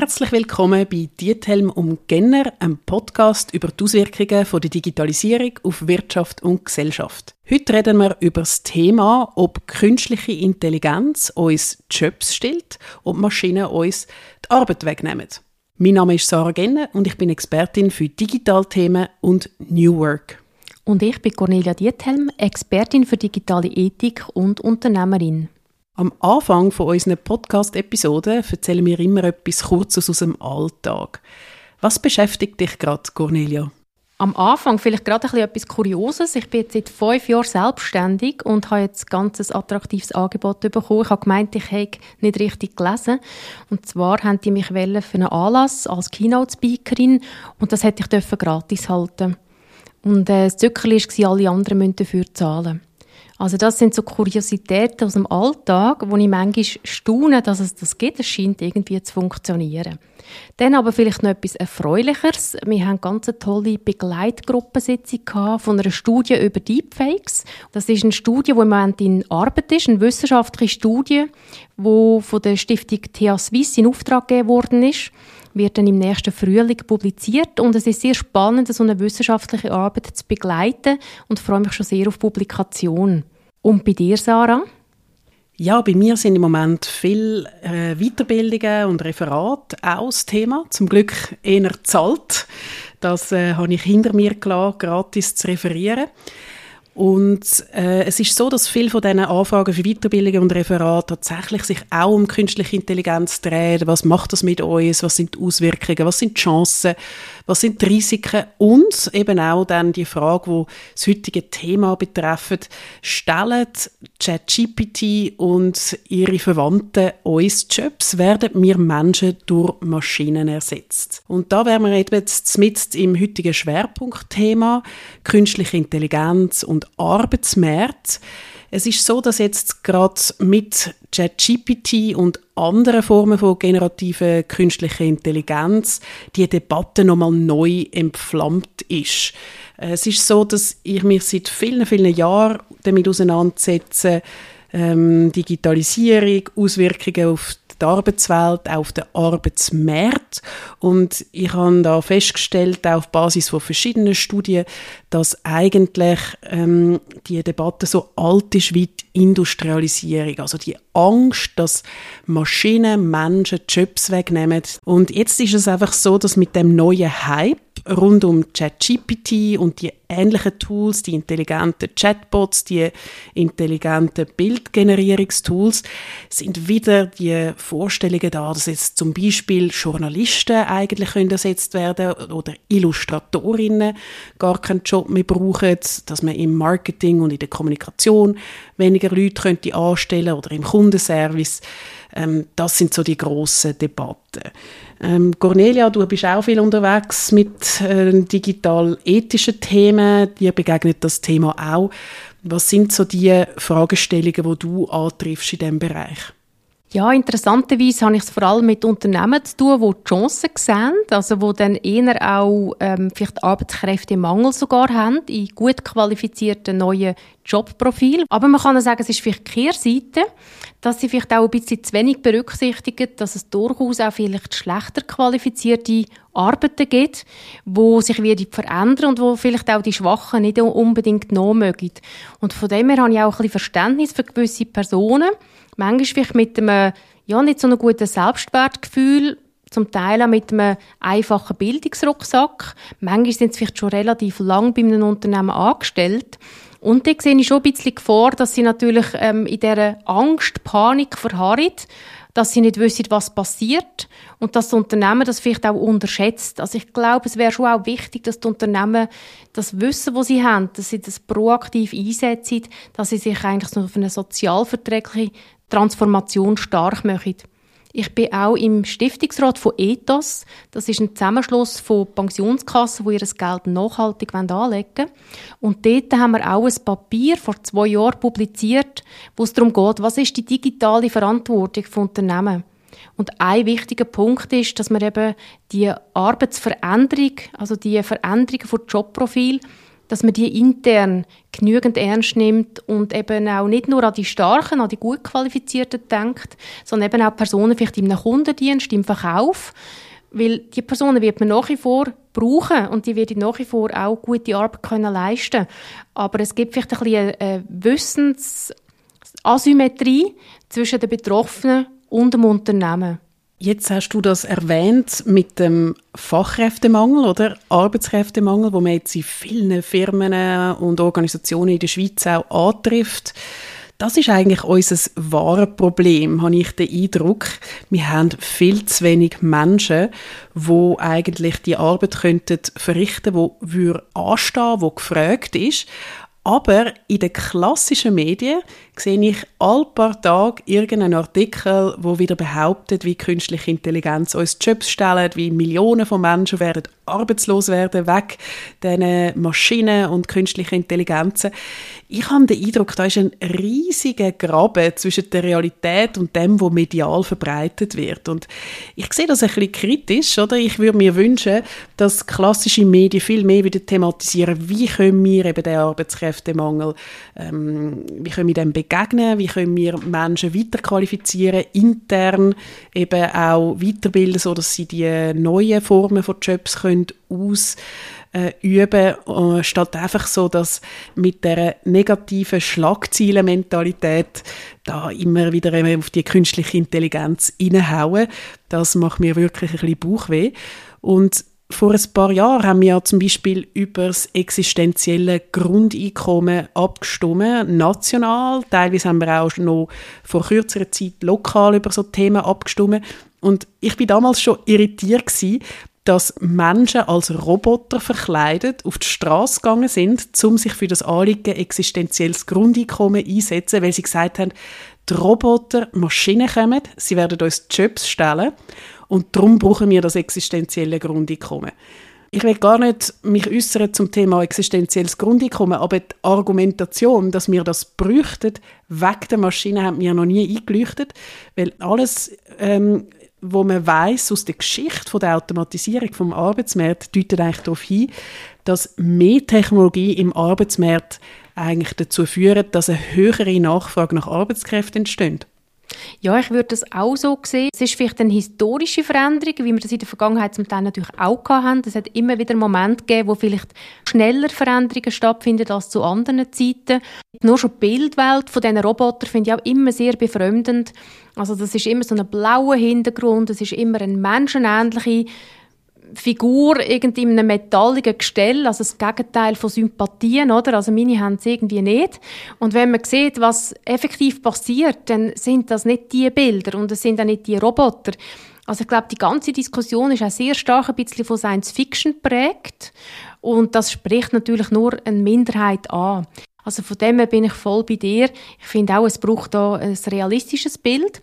Herzlich willkommen bei Diethelm um Genner, einem Podcast über die Auswirkungen von der Digitalisierung auf Wirtschaft und Gesellschaft. Heute reden wir über das Thema, ob künstliche Intelligenz uns Jobs stellt und Maschinen uns die Arbeit wegnehmen. Mein Name ist Sarah Genner und ich bin Expertin für Digitalthemen und New Work. Und ich bin Cornelia Diethelm, Expertin für digitale Ethik und Unternehmerin. Am Anfang von unseren Podcast-Episoden erzählen wir immer etwas Kurzes aus dem Alltag. Was beschäftigt dich gerade, Cornelia? Am Anfang vielleicht gerade etwas Kurioses. Ich bin jetzt seit fünf Jahren selbstständig und habe jetzt ein ganz attraktives Angebot bekommen. Ich habe gemeint, ich hätte nicht richtig gelesen. Und zwar haben die mich für einen Anlass als Keynote-Speakerin und das hätte ich gratis halten. Und äh, das Zückerli war, alle anderen müssen dafür zahlen. Also das sind so Kuriositäten aus dem Alltag, wo ich manchmal staune, dass es das gibt. Es scheint irgendwie zu funktionieren. Dann aber vielleicht noch etwas Erfreulicheres. Wir haben ganz eine tolle Begleitgruppensitzung von einer Studie über Deepfakes. Das ist eine Studie, die im Moment in Arbeit ist, eine wissenschaftliche Studie, die von der Stiftung TH Suisse in Auftrag gegeben worden ist wird dann im nächsten Frühling publiziert und es ist sehr spannend, so eine wissenschaftliche Arbeit zu begleiten und freue mich schon sehr auf Publikation. Und bei dir, Sarah? Ja, bei mir sind im Moment viele äh, Weiterbildungen und Referate auch das Thema. Zum Glück eher zahlt. Das äh, habe ich hinter mir gelassen, gratis zu referieren. Und äh, es ist so, dass viele von diesen Anfragen für Weiterbildungen und Referate tatsächlich sich auch um künstliche Intelligenz drehen. Was macht das mit uns? Was sind die Auswirkungen? Was sind die Chancen? Was sind die Risiken? Und eben auch dann die Frage, die das heutige Thema betrifft, stellen ChatGPT und ihre Verwandten uns Jobs? Werden wir Menschen durch Maschinen ersetzt? Und da wären wir jetzt mit im heutigen Schwerpunktthema künstliche Intelligenz und Arbeitsmarkt. Es ist so, dass jetzt gerade mit ChatGPT und anderen Formen von generativer künstlicher Intelligenz die Debatte nochmal neu entflammt ist. Es ist so, dass ich mich seit vielen, vielen Jahren damit auseinandersetze, ähm, Digitalisierung, Auswirkungen auf die Arbeitswelt, auch auf den Arbeitsmarkt. Und ich habe da festgestellt, auf Basis von verschiedenen Studien, dass eigentlich ähm, die Debatte so alt ist wie die Industrialisierung. Also die Angst, dass Maschinen Menschen Jobs wegnehmen. Und jetzt ist es einfach so, dass mit dem neuen Hype rund um ChatGPT und die ähnlichen Tools, die intelligenten Chatbots, die intelligenten Bildgenerierungstools, sind wieder die Vorstellungen da, dass jetzt zum Beispiel Journalisten eigentlich können ersetzt werden oder Illustratorinnen gar keinen Job mehr brauchen, dass man im Marketing und in der Kommunikation weniger Leute könnte anstellen oder im Kundenservice. Ähm, das sind so die grossen Debatten. Ähm, Cornelia, du bist auch viel unterwegs mit äh, digital-ethischen Themen. Dir begegnet das Thema auch. Was sind so die Fragestellungen, die du antriffst in diesem Bereich? Ja, interessanterweise habe ich es vor allem mit Unternehmen zu tun, die, Chancen sehen, also die dann eher auch ähm, vielleicht Arbeitskräftemangel sogar haben, in gut qualifizierten neuen Jobprofilen. Aber man kann auch sagen, es ist vielleicht Kehrseite, dass sie vielleicht auch ein bisschen zu wenig berücksichtigen, dass es durchaus auch vielleicht schlechter qualifizierte Arbeiten gibt, wo sich wieder verändern und wo vielleicht auch die Schwachen nicht unbedingt noch mögen. Und von dem her habe ich auch ein bisschen Verständnis für gewisse Personen, manchmal vielleicht mit einem ja, nicht so einem guten Selbstwertgefühl, zum Teil auch mit einem einfachen Bildungsrucksack. Manchmal sind sie vielleicht schon relativ lang bei einem Unternehmen angestellt. Und da sehe ich schon ein bisschen Gefahr, dass sie natürlich ähm, in dieser Angst, Panik verharren, dass sie nicht wissen, was passiert und dass das Unternehmen das vielleicht auch unterschätzt. Also ich glaube, es wäre schon auch wichtig, dass die Unternehmen das Wissen, was sie haben, dass sie das proaktiv einsetzen, dass sie sich eigentlich so auf eine sozialverträgliche Transformation stark machen. Ich bin auch im Stiftungsrat von Ethos. Das ist ein Zusammenschluss von Pensionskassen, die ihr Geld nachhaltig anlegen wollen. Und dort haben wir auch ein Papier vor zwei Jahren publiziert, wo es darum geht, was ist die digitale Verantwortung von Unternehmen. Und ein wichtiger Punkt ist, dass man eben die Arbeitsveränderung, also die Veränderung von Jobprofil, dass man die intern genügend ernst nimmt und eben auch nicht nur an die Starken, an die gut Qualifizierten denkt, sondern eben auch Personen vielleicht im Kundendienst, im Verkauf, weil die Personen wird man nach wie vor brauchen und die werden nach wie vor auch gute Arbeit können leisten Aber es gibt vielleicht ein bisschen eine Wissensasymmetrie zwischen den Betroffenen und dem Unternehmen. Jetzt hast du das erwähnt mit dem Fachkräftemangel oder Arbeitskräftemangel, wo man jetzt in vielen Firmen und Organisationen in der Schweiz auch antrifft. Das ist eigentlich unser wahres Problem, habe ich den Eindruck. Wir haben viel zu wenig Menschen, wo eigentlich die Arbeit könnten verrichten, wo wir anstehen, wo gefragt ist. Aber in den klassischen Medien sehe ich all paar Tage irgendeinen Artikel, wo wieder behauptet, wie künstliche Intelligenz uns Jobs stellt, wie Millionen von Menschen werden arbeitslos werden, weg diesen Maschinen und künstlichen Intelligenzen. Ich habe den Eindruck, da ist ein riesiger Graben zwischen der Realität und dem, was medial verbreitet wird. Und ich sehe das ein bisschen kritisch, oder? Ich würde mir wünschen, dass klassische Medien viel mehr wieder thematisieren, wie können wir eben den Arbeitskräftemangel, ähm, wie können wir dem begegnen, wie können wir Menschen weiterqualifizieren, intern eben auch weiterbilden, sodass sie die neuen Formen von Jobs können ausüben, äh, statt einfach so, dass mit der negativen Schlagzeilenmentalität da immer wieder auf die künstliche Intelligenz reinhauen. Das macht mir wirklich ein bisschen Bauchweh. Und vor ein paar Jahren haben wir ja zum Beispiel über das existenzielle Grundeinkommen abgestimmt, national. Teilweise haben wir auch noch vor kürzerer Zeit lokal über so Themen abgestimmt. Und ich war damals schon irritiert gewesen, dass Menschen als Roboter verkleidet auf die Straße gegangen sind, um sich für das Anliegen existenzielles Grundeinkommen einsetzen, weil sie gesagt haben, die Roboter, Maschinen kommen, sie werden uns Jobs stellen und darum brauchen wir das existenzielle Grundeinkommen. Ich will gar nicht mich äußern zum Thema existenzielles Grundeinkommen, aber die Argumentation, dass wir das bräuchten, wegen der Maschine, hat mir noch nie eingeleuchtet, weil alles ähm, wo man weiß aus der Geschichte von der Automatisierung vom Arbeitsmarkt deutet eigentlich darauf hin, dass mehr Technologie im Arbeitsmarkt eigentlich dazu führt, dass eine höhere Nachfrage nach Arbeitskräften entsteht. Ja, ich würde das auch so sehen. Es ist vielleicht eine historische Veränderung, wie wir das in der Vergangenheit zum Teil natürlich auch hatten. Es hat immer wieder Momente gegeben, wo vielleicht schneller Veränderungen stattfinden als zu anderen Zeiten. Nur schon die Bildwelt von diesen Robotern finde ich auch immer sehr befremdend. Also das ist immer so ein blauer Hintergrund, es ist immer eine menschenähnliche Figur irgendwie in einem metalligen Gestell, also das Gegenteil von Sympathien, oder? Also meine haben es irgendwie nicht. Und wenn man sieht, was effektiv passiert, dann sind das nicht die Bilder und es sind auch nicht die Roboter. Also ich glaube, die ganze Diskussion ist auch sehr stark ein bisschen von Science Fiction prägt und das spricht natürlich nur eine Minderheit an. Also von dem her bin ich voll bei dir. Ich finde auch, es braucht da ein realistisches Bild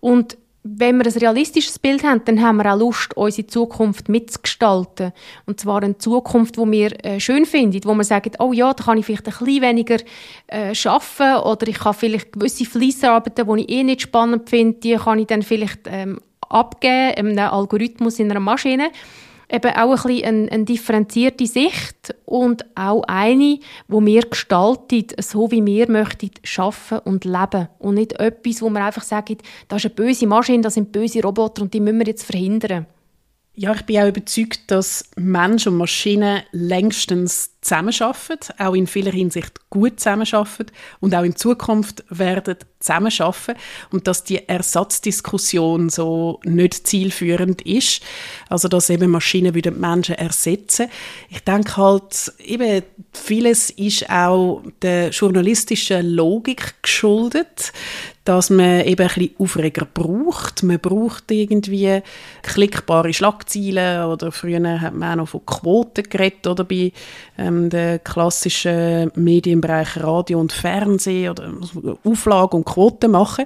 und wenn wir ein realistisches Bild haben, dann haben wir auch Lust, unsere Zukunft mitzugestalten. Und zwar eine Zukunft, die wir äh, schön finden, wo wir sagen, oh ja, da kann ich vielleicht ein bisschen weniger äh, arbeiten oder ich kann vielleicht gewisse Fleissarbeiten, die ich eh nicht spannend finde, die kann ich dann vielleicht ähm, abgeben, einem Algorithmus in einer Maschine eben auch ein bisschen eine, eine differenzierte Sicht und auch eine, wo wir gestaltet, so wie wir möchten, arbeiten und leben. Und nicht etwas, wo wir einfach sagen, das ist eine böse Maschine, das sind böse Roboter und die müssen wir jetzt verhindern. Ja, ich bin auch überzeugt, dass Mensch und Maschine längstens zusammenarbeiten, auch in vieler Hinsicht gut zusammenarbeiten und auch in Zukunft werden zusammenarbeiten und dass die Ersatzdiskussion so nicht zielführend ist, also dass eben Maschinen würden Menschen ersetzen. Ich denke halt, eben vieles ist auch der journalistischen Logik geschuldet, dass man eben ein bisschen Aufreger braucht. Man braucht irgendwie klickbare Schlagzeilen oder früher hat man auch noch von Quoten geredet oder bei ähm, den klassischen Medienbereich Radio und Fernsehen oder Auflage und Quoten machen.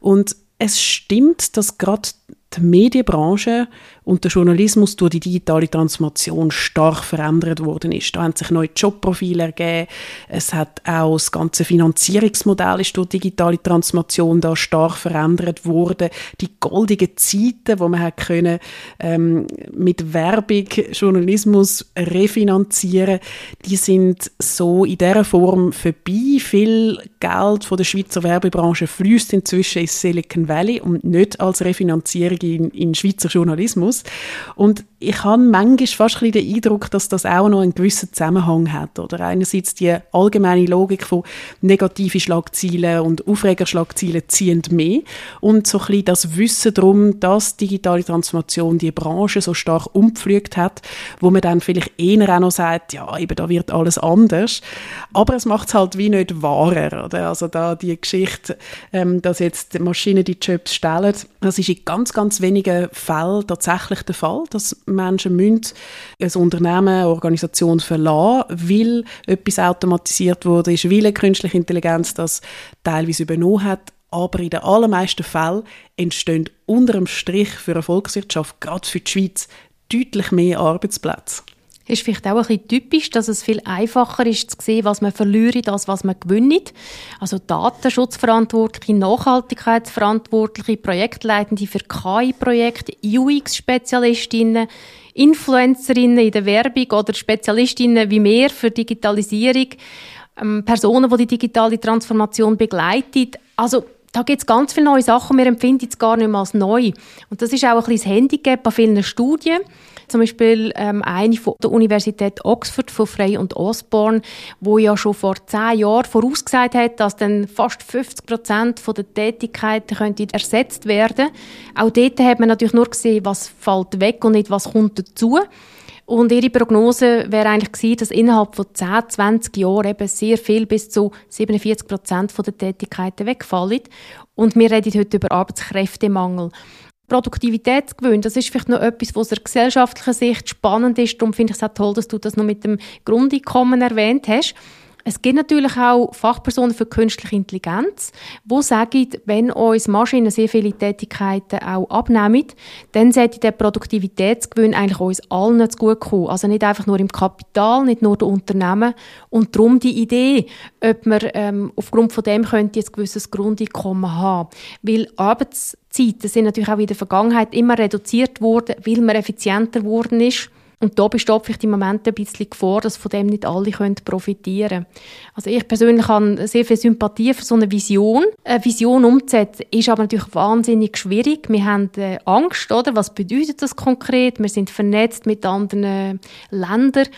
Und es stimmt, dass gerade die Medienbranche und der Journalismus durch die digitale Transformation stark verändert worden ist. Da haben sich neue Jobprofile ergeben. Es hat auch das ganze Finanzierungsmodell ist durch digitale Transformation da stark verändert worden. Die goldigen Zeiten, wo man hat können ähm, mit Werbung Journalismus refinanzieren, die sind so in dieser Form vorbei. Viel Geld von der Schweizer Werbebranche fließt inzwischen ins Silicon Valley und nicht als Refinanzierung in, in Schweizer Journalismus. Und ich habe manchmal fast ein den Eindruck, dass das auch noch einen gewissen Zusammenhang hat. Oder einerseits die allgemeine Logik von negative Schlagzeilen und Aufregerschlagzeilen ziehen mehr und so ein bisschen das Wissen darum, dass digitale Transformation die Branche so stark umpflügt hat, wo man dann vielleicht eher auch noch sagt, ja, eben da wird alles anders. Aber es macht es halt wie nicht wahrer. Oder? Also da die Geschichte, ähm, dass jetzt Maschinen die Jobs stellen, das ist in ganz, ganz wenigen Fällen tatsächlich der Fall, dass Menschen müssen ein Unternehmen, eine Organisation verlassen, weil etwas automatisiert wurde, ist, weil eine künstliche Intelligenz das teilweise übernommen hat. Aber in den allermeisten Fällen entstehen unter dem Strich für eine Volkswirtschaft, gerade für die Schweiz, deutlich mehr Arbeitsplätze. Ist vielleicht auch ein bisschen typisch, dass es viel einfacher ist zu sehen, was man verliert, als was man gewinnt. Also Datenschutzverantwortliche, Nachhaltigkeitsverantwortliche, Projektleitende für KI-Projekte, UX-Spezialistinnen, Influencerinnen in der Werbung oder Spezialistinnen wie mehr für Digitalisierung, ähm, Personen, die die digitale Transformation begleiten. Also da gibt es ganz viele neue Sachen, wir empfinden es gar nicht mehr als neu. Und das ist auch ein bisschen das Handicap an vielen Studien. Zum Beispiel ähm, eine von der Universität Oxford von Frey und Osborne, wo ja schon vor zehn Jahren vorausgesagt hat, dass dann fast 50 Prozent der Tätigkeiten könnte ersetzt werden. Auch dort hat man natürlich nur gesehen, was fällt weg und nicht was kommt dazu. Und ihre Prognose wäre eigentlich gewesen, dass innerhalb von 10, 20 Jahren eben sehr viel, bis zu 47 Prozent der Tätigkeiten wegfallen. Und wir reden heute über Arbeitskräftemangel. Produktivitätsgewinn, das ist vielleicht noch etwas, was aus der gesellschaftlichen Sicht spannend ist. Darum finde ich es auch toll, dass du das noch mit dem Grundeinkommen erwähnt hast. Es gibt natürlich auch Fachpersonen für künstliche Intelligenz, die sagen, wenn uns Maschinen sehr viele Tätigkeiten auch abnehmen, dann sollte der Produktivitätsgewinn eigentlich uns allen zu gut kommen. Also nicht einfach nur im Kapital, nicht nur den Unternehmen. Und darum die Idee, ob man ähm, aufgrund von dem könnte ein gewisses Grundeinkommen haben. Weil Arbeitszeiten sind natürlich auch in der Vergangenheit immer reduziert worden, weil man effizienter geworden ist. Und da besteht vielleicht im Moment ein bisschen Gefahr, dass von dem nicht alle können profitieren können. Also ich persönlich habe sehr viel Sympathie für so eine Vision. Eine Vision umzusetzen ist aber natürlich wahnsinnig schwierig. Wir haben äh, Angst, oder? Was bedeutet das konkret? Wir sind vernetzt mit anderen Ländern.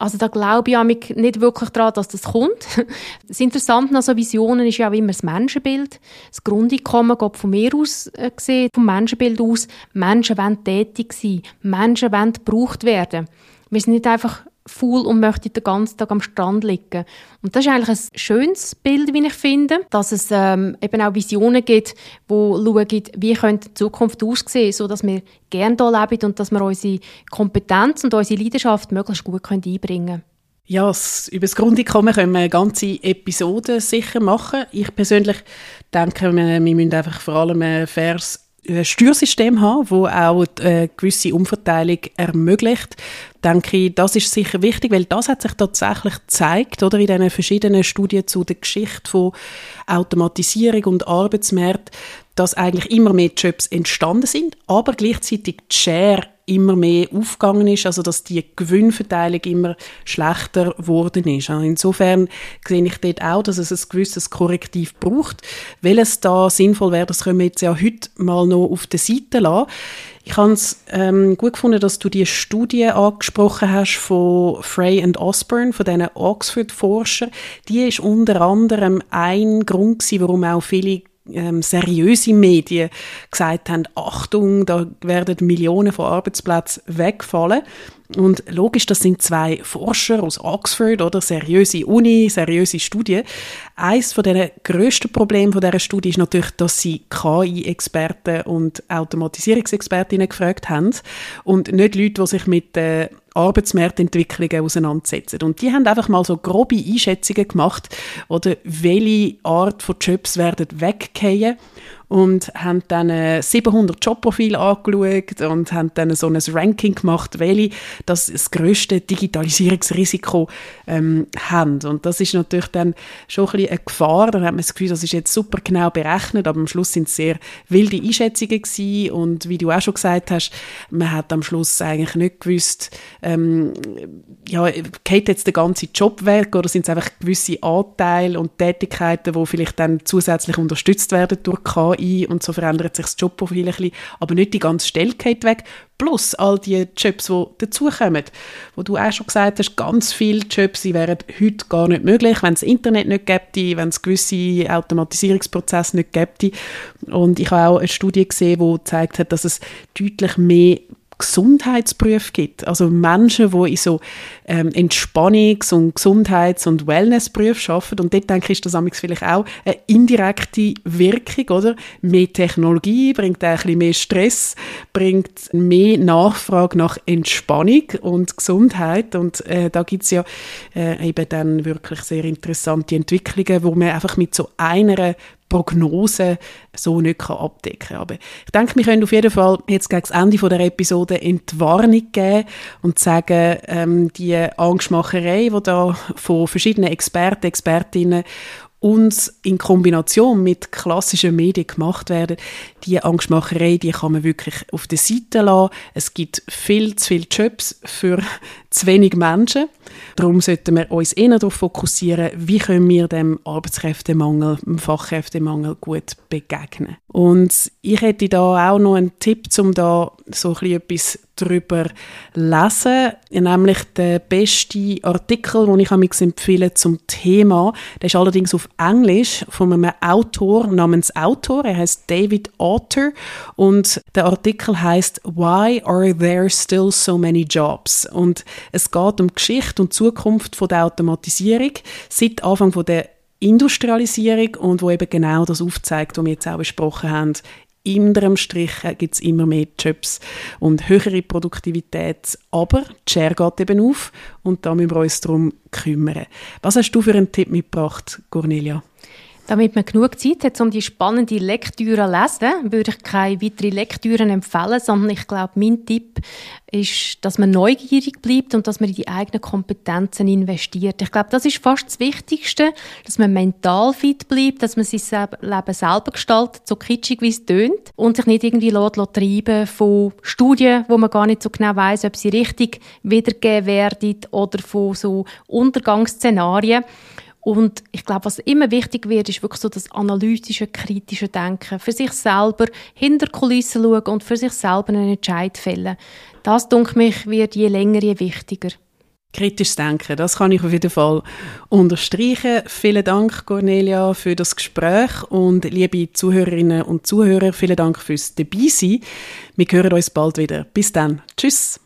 Also da glaube ich nicht wirklich daran, dass das kommt. Das Interessante an so Visionen ist ja auch immer das Menschenbild. Das Grundeinkommen geht von mir aus äh, gesehen, vom Menschenbild aus. Menschen wollen tätig sein. Menschen wollen gebraucht werden. Wir sind nicht einfach faul und möchte den ganzen Tag am Strand liegen. Und das ist eigentlich ein schönes Bild, wie ich finde, dass es ähm, eben auch Visionen gibt, die schauen, wie könnte die Zukunft aussehen, so dass wir gerne hier leben und dass wir unsere Kompetenz und unsere Leidenschaft möglichst gut einbringen können. Ja, über das Grundeinkommen können wir eine ganze Episode sicher machen. Ich persönlich denke, wir, wir müssen einfach vor allem ein faires Steuersystem haben, wo auch eine gewisse Umverteilung ermöglicht, denke ich, das ist sicher wichtig, weil das hat sich tatsächlich gezeigt, oder in diesen verschiedenen Studien zu der Geschichte von Automatisierung und Arbeitsmarkt, dass eigentlich immer mehr Jobs entstanden sind, aber gleichzeitig die Share immer mehr aufgegangen ist, also dass die Gewinnverteilung immer schlechter geworden ist. Also insofern sehe ich dort auch, dass es ein gewisses Korrektiv braucht. Welches da sinnvoll wäre, das können wir jetzt ja heute mal noch auf der Seite lassen. Ich habe es ähm, gut gefunden, dass du die Studie angesprochen hast von Frey und Osborne, von diesen Oxford-Forschern. Die ist unter anderem ein Grund gewesen, warum auch viele ähm, seriöse Medien gesagt haben, Achtung, da werden Millionen von Arbeitsplätzen wegfallen. Und logisch, das sind zwei Forscher aus Oxford oder seriöse Uni, seriöse Studie. Eins von den grössten Problemen von dieser Studie ist natürlich, dass sie KI-Experten und Automatisierungsexpertinnen gefragt haben und nicht Leute, die sich mit äh, Arbeitsmarktentwicklungen auseinandersetzen. Und die haben einfach mal so grobe Einschätzungen gemacht, oder welche Art von Jobs werden weggehen und haben dann 700 äh, Jobprofile angeschaut und haben dann so ein Ranking gemacht, welche das, das grösste Digitalisierungsrisiko ähm, haben. Und das ist natürlich dann schon ein bisschen eine Gefahr. Dann hat man das Gefühl, das ist jetzt super genau berechnet, aber am Schluss sind es sehr wilde Einschätzungen gewesen. Und wie du auch schon gesagt hast, man hat am Schluss eigentlich nicht gewusst, ähm, ja, geht jetzt der ganze Job weg oder sind es einfach gewisse Anteile und Tätigkeiten, die vielleicht dann zusätzlich unterstützt werden durch KI und so verändert sich das Jobprofil ein bisschen, aber nicht die ganze Stelle geht weg, plus all die Jobs, die dazukommen. Wo du auch schon gesagt hast, ganz viele Jobs wären heute gar nicht möglich, wenn es Internet nicht gäbe, wenn es gewisse Automatisierungsprozesse nicht gäbe. Und ich habe auch eine Studie gesehen, die gezeigt hat, dass es deutlich mehr Gesundheitsberufe gibt. Also Menschen, die in so ähm, Entspannungs- und Gesundheits- und Wellnessberufen arbeiten. Und dort denke ich, ist das vielleicht auch eine indirekte Wirkung, oder? Mehr Technologie bringt ein bisschen mehr Stress, bringt mehr Nachfrage nach Entspannung und Gesundheit. Und äh, da gibt es ja äh, eben dann wirklich sehr interessante Entwicklungen, wo man einfach mit so einer Prognose so nicht abdecken kann. Aber ich denke, wir können auf jeden Fall jetzt gegen das Ende der Episode Entwarnung geben und sagen, ähm, die Angstmacherei, die da von verschiedenen Experten, Expertinnen uns in Kombination mit klassischen Medien gemacht werden, die Angstmacherei, die kann man wirklich auf der Seite lassen. Es gibt viel zu viele Jobs für zu wenig Menschen. Darum sollten wir uns eher darauf fokussieren, wie können wir dem Arbeitskräftemangel, dem Fachkräftemangel gut begegnen. Und ich hätte da auch noch einen Tipp, um da so ein etwas darüber lesen, nämlich der beste Artikel, den ich mich empfehle zum Thema. Der ist allerdings auf Englisch von einem Autor namens Autor. Er heißt David Otter und der Artikel heißt Why are there still so many jobs? Und es geht um Geschichte und Zukunft von der Automatisierung seit Anfang der Industrialisierung und wo eben genau das aufzeigt, was wir jetzt auch besprochen haben. Unterm Strich gibt es immer mehr Jobs und höhere Produktivität, aber die Share geht eben auf und da müssen wir uns darum kümmern. Was hast du für einen Tipp mitgebracht, Cornelia? Damit man genug Zeit hat, um die spannende Lektüre zu lesen, würde ich keine weiteren Lektüren empfehlen, sondern ich glaube, mein Tipp ist, dass man neugierig bleibt und dass man in die eigenen Kompetenzen investiert. Ich glaube, das ist fast das Wichtigste, dass man mental fit bleibt, dass man sein Leben selber gestaltet, so kitschig wie es tönt, und sich nicht irgendwie lässt, lässt treiben von Studien, wo man gar nicht so genau weiß, ob sie richtig wiedergegeben werden oder von so Untergangsszenarien. Und ich glaube, was immer wichtig wird, ist wirklich so das analytische, kritische Denken. Für sich selber hinter Kulissen schauen und für sich selber einen Entscheid fällen. Das, denke mich, wird je länger, je wichtiger. Kritisches Denken, das kann ich auf jeden Fall unterstreichen. Vielen Dank, Cornelia, für das Gespräch und liebe Zuhörerinnen und Zuhörer, vielen Dank fürs Dabeisein. Wir hören uns bald wieder. Bis dann. Tschüss.